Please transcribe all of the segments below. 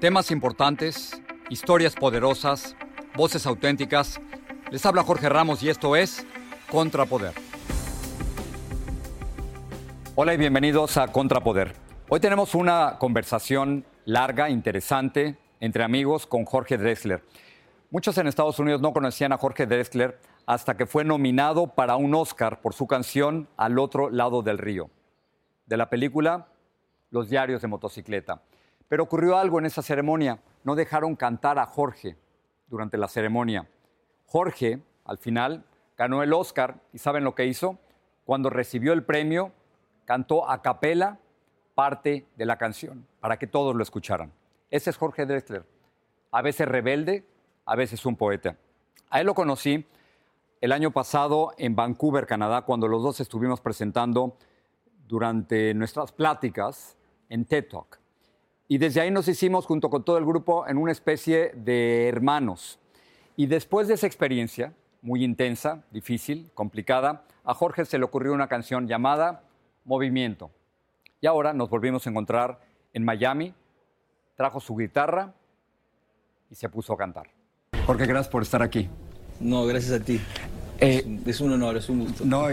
Temas importantes, historias poderosas, voces auténticas. Les habla Jorge Ramos y esto es Contrapoder. Hola y bienvenidos a Contrapoder. Hoy tenemos una conversación larga, interesante, entre amigos con Jorge Drexler. Muchos en Estados Unidos no conocían a Jorge Drexler hasta que fue nominado para un Oscar por su canción Al otro lado del río, de la película Los diarios de motocicleta. Pero ocurrió algo en esa ceremonia. No dejaron cantar a Jorge durante la ceremonia. Jorge, al final, ganó el Oscar y ¿saben lo que hizo? Cuando recibió el premio, cantó a capela parte de la canción para que todos lo escucharan. Ese es Jorge Drexler. A veces rebelde, a veces un poeta. A él lo conocí el año pasado en Vancouver, Canadá, cuando los dos estuvimos presentando durante nuestras pláticas en TED Talk. Y desde ahí nos hicimos, junto con todo el grupo, en una especie de hermanos. Y después de esa experiencia, muy intensa, difícil, complicada, a Jorge se le ocurrió una canción llamada Movimiento. Y ahora nos volvimos a encontrar en Miami, trajo su guitarra y se puso a cantar. Jorge, gracias por estar aquí. No, gracias a ti. Eh, es un honor, es un gusto. No,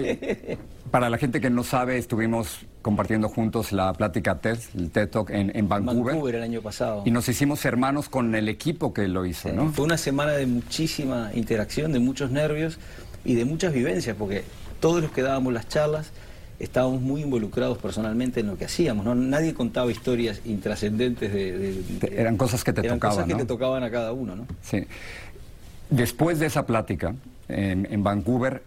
para la gente que no sabe, estuvimos compartiendo juntos la plática TED, el TED Talk en, en Vancouver. Vancouver el año pasado. Y nos hicimos hermanos con el equipo que lo hizo, Sí, ¿no? Fue una semana de muchísima interacción, de muchos nervios y de muchas vivencias, porque todos los que dábamos las charlas estábamos muy involucrados personalmente en lo que hacíamos. ¿no? Nadie contaba historias intrascendentes de, de- de- Eran cosas que te eran tocaban, cosas que ¿no? te tocaban a cada uno, ¿no? Sí. Después de esa plática en, en Vancouver,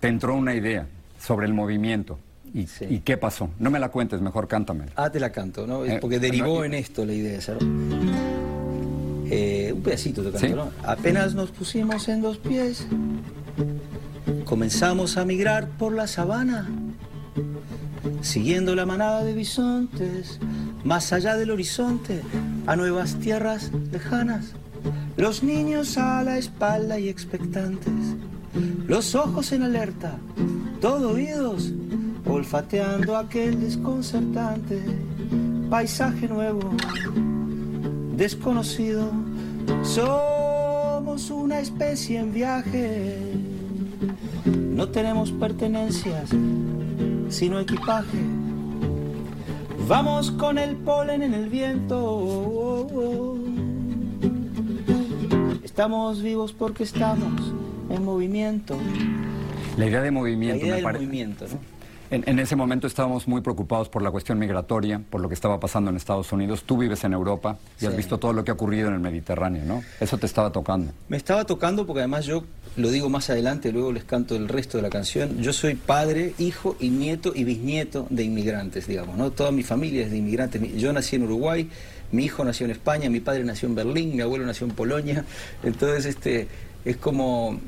te entró una idea sobre el movimiento. ¿Y, Sí. y qué pasó? No me la cuentes, mejor cántame. Ah, te la canto, ¿no? Eh, porque derivó no, en esto la idea, ¿sabes? Eh, un pedacito te canto, Sí. ¿no? Apenas nos pusimos en dos pies, comenzamos a migrar por la sabana, siguiendo la manada de bisontes, más allá del horizonte, a nuevas tierras lejanas. Los niños a la espalda y expectantes, los ojos en alerta, todo oídos, olfateando aquel desconcertante paisaje nuevo, desconocido. Somos una especie en viaje, no tenemos pertenencias, sino equipaje. Vamos con el polen en el viento. Estamos vivos porque estamos en movimiento. La idea de movimiento idea me del pare- movimiento, ¿no? En, ese momento estábamos muy preocupados por la cuestión migratoria, por lo que estaba pasando en Estados Unidos. Tú vives en Europa y has visto todo lo que ha ocurrido en el Mediterráneo, ¿no? Eso te estaba tocando. Me estaba tocando porque además yo, lo digo más adelante, luego les canto el resto de la canción, yo soy padre, hijo y nieto y bisnieto de inmigrantes, digamos, ¿no? Toda mi familia es de inmigrantes. Yo nací en Uruguay, mi hijo nació en España, mi padre nació en Berlín, mi abuelo nació en Polonia. Entonces, este, es como...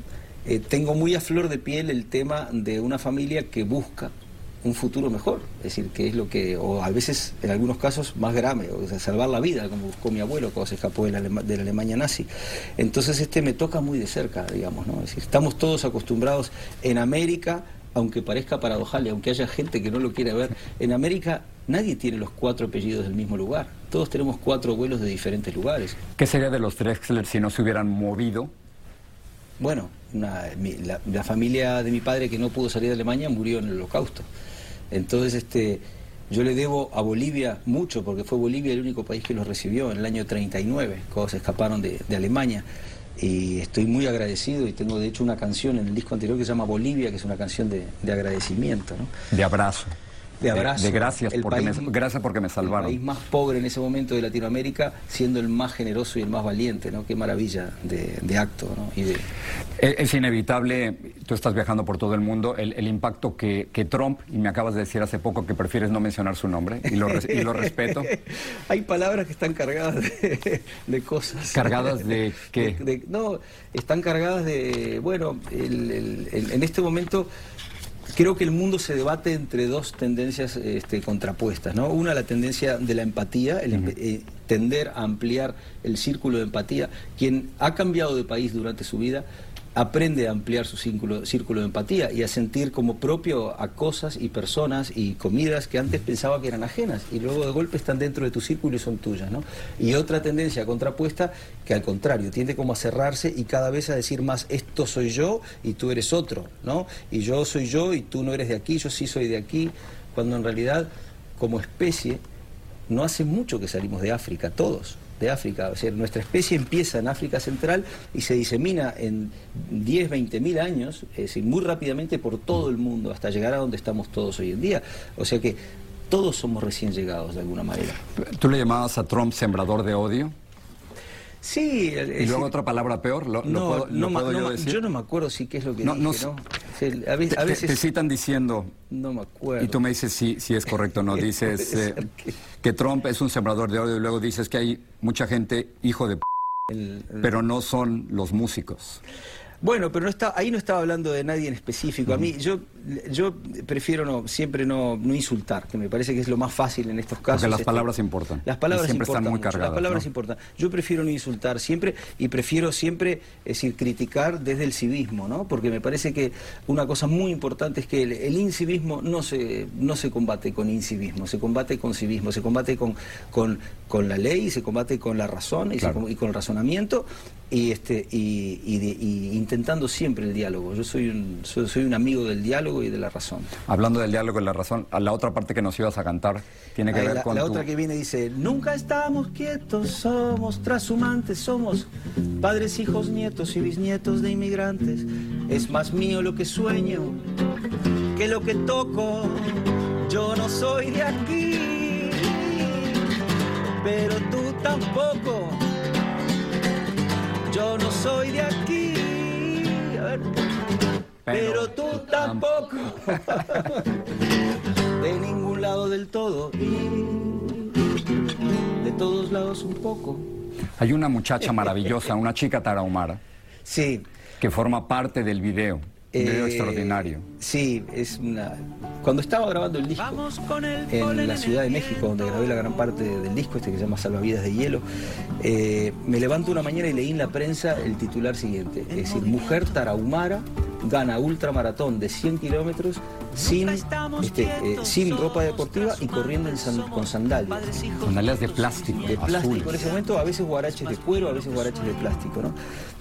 Eh, tengo muy a flor de piel el tema de una familia que busca un futuro mejor, es decir, que es lo que, o a veces en algunos casos más grave, o sea, salvar la vida, como buscó mi abuelo cuando se escapó de la, la Alemania nazi. Entonces este me toca muy de cerca, digamos, ¿no? Es decir, estamos todos acostumbrados en América, aunque parezca paradojal y aunque haya gente que no lo quiere ver, en América nadie tiene los cuatro apellidos del mismo lugar, todos tenemos cuatro abuelos de diferentes lugares. ¿Qué sería de los Drexler si no se hubieran movido? Bueno, la, la familia de mi padre que no pudo salir de Alemania murió en el holocausto. Entonces, este, yo le debo a Bolivia mucho, porque fue Bolivia el único país que los recibió en el año 39, cuando se escaparon de, Alemania. Y estoy muy agradecido y tengo de hecho una canción en el disco anterior que se llama Bolivia, que es una canción de, agradecimiento. De abrazo de abrazo. De, gracias, porque me, gracias porque me salvaron. El país más pobre en ese momento de Latinoamérica, siendo el más generoso y el más valiente, ¿no? Qué maravilla de, acto, ¿no? Y de... Es, inevitable, tú estás viajando por todo el mundo, el, impacto que, Trump, y me acabas de decir hace poco que prefieres no mencionar su nombre, y lo, respeto. Hay palabras que están cargadas de, cosas. ¿Cargadas de qué? no, están cargadas de, bueno, en este momento creo que el mundo se debate entre dos tendencias este, contrapuestas, ¿no? Una, la tendencia de la empatía, el eh, tender a ampliar el círculo de empatía. Quien ha cambiado de país durante su vida aprende a ampliar su círculo, de empatía y a sentir como propio a cosas y personas y comidas que antes pensaba que eran ajenas y luego de golpe están dentro de tu círculo y son tuyas. ¿no? Y otra tendencia contrapuesta que al contrario tiende como a cerrarse y cada vez a decir más esto soy yo y tú eres otro, ¿no? y yo soy yo y tú no eres de aquí, yo sí soy de aquí, cuando en realidad como especie no hace mucho que salimos de África, todos de África. O sea, nuestra especie empieza en África Central y se disemina en 10, 20 mil años, es decir, muy rápidamente por todo el mundo, hasta llegar a donde estamos todos hoy en día. O sea que todos somos recién llegados de alguna manera. ¿Tú le llamabas a Trump sembrador de odio? Sí. ¿Y luego otra palabra peor? ¿Lo, no, no, yo, decir? yo no me acuerdo si qué es lo que no, dije, ¿no? a veces, te, citan diciendo... No me acuerdo. Y tú me dices si, si es correcto o no. Dices eh, que... Trump es un sembrador de odio y luego dices que hay mucha gente hijo de... pero no son los músicos. Bueno, pero no está, ahí no estaba hablando de nadie en específico. A mí, yo, yo prefiero no, siempre no, no insultar, que me parece que es lo más fácil en estos casos. Porque las palabras importan. Las palabras siempre están muy cargadas. Las palabras importan. Yo prefiero no insultar siempre y prefiero siempre, es decir, criticar desde el civismo, ¿no? Porque me parece que una cosa muy importante es que el, incivismo no se, no se combate con incivismo, se combate con civismo, se combate con, con, con la ley, se combate con la razón y, y con el razonamiento y, este, y, intentando siempre el diálogo. Yo soy un, soy, un amigo del diálogo y de la razón. Hablando del diálogo y la razón, la otra parte que nos ibas a cantar tiene que ver la, con. La otra que viene dice: Nunca estamos quietos, somos trashumantes, somos padres, hijos, nietos y bisnietos de inmigrantes. Es más mío lo que sueño que lo que toco. Yo no soy de aquí, pero tú tampoco yo no soy de aquí, pero, tú tampoco. de ningún lado del todo de todos lados un poco. Hay una muchacha maravillosa, una chica tarahumara. Sí. Que forma parte del video. Un video eh, extraordinario. Sí, es una. Cuando estaba grabando el disco en la Ciudad de México, donde grabé la gran parte del disco, este que se llama Salvavidas de Hielo, eh, me levanto una mañana y leí en la prensa el titular siguiente: es decir, mujer tarahumara gana ultramaratón de 100 kilómetros sin, este, eh, sin ropa deportiva y corriendo con sandalias. Sandalias de plástico. De plástico. En ese momento a veces guaraches de cuero, a veces guaraches de plástico. ¿no?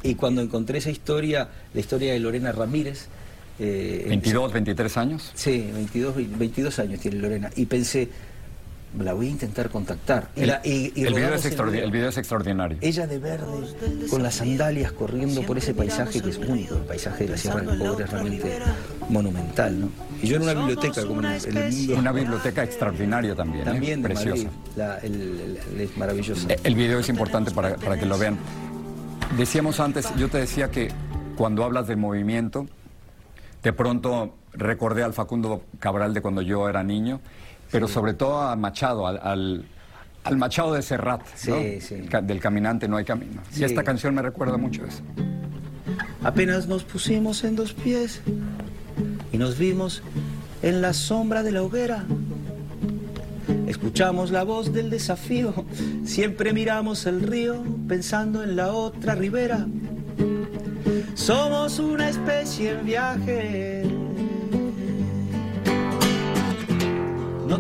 Y cuando encontré esa historia, la historia de Lorena Ramírez, eh, ¿22, 23 años? Sí, 22, 22 años tiene Lorena. Y pensé, la voy a intentar contactar. El, video es el, video es extraordinario. Ella de verde, con las sandalias corriendo por ese paisaje que es único. El paisaje de la Sierra del Pobre es realmente monumental, ¿no? Y yo en una biblioteca como en el mundo. Una biblioteca extraordinaria también, ¿eh? también preciosa. es maravillosa. Eh, el video es importante para, para que lo vean. Decíamos antes, yo te decía que cuando hablas de movimiento, de pronto recordé al Facundo Cabral de cuando yo era niño pero sobre todo a Machado, al, al, Machado de Serrat, del caminante no hay camino. Y esta canción me recuerda mucho eso. Apenas nos pusimos en dos pies y nos vimos en la sombra de la hoguera. Escuchamos la voz del desafío, siempre miramos el río pensando en la otra ribera. Somos una especie en viaje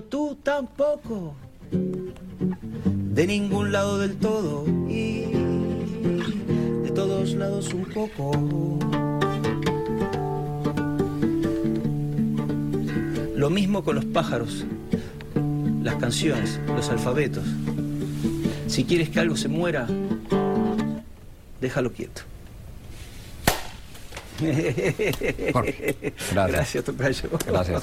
pero tú tampoco, de ningún lado del todo y de todos lados un poco. Lo mismo con los pájaros, las canciones, los alfabetos. Si quieres que algo se muera, déjalo quieto. gracias. Gracias, Tocayo. Gracias.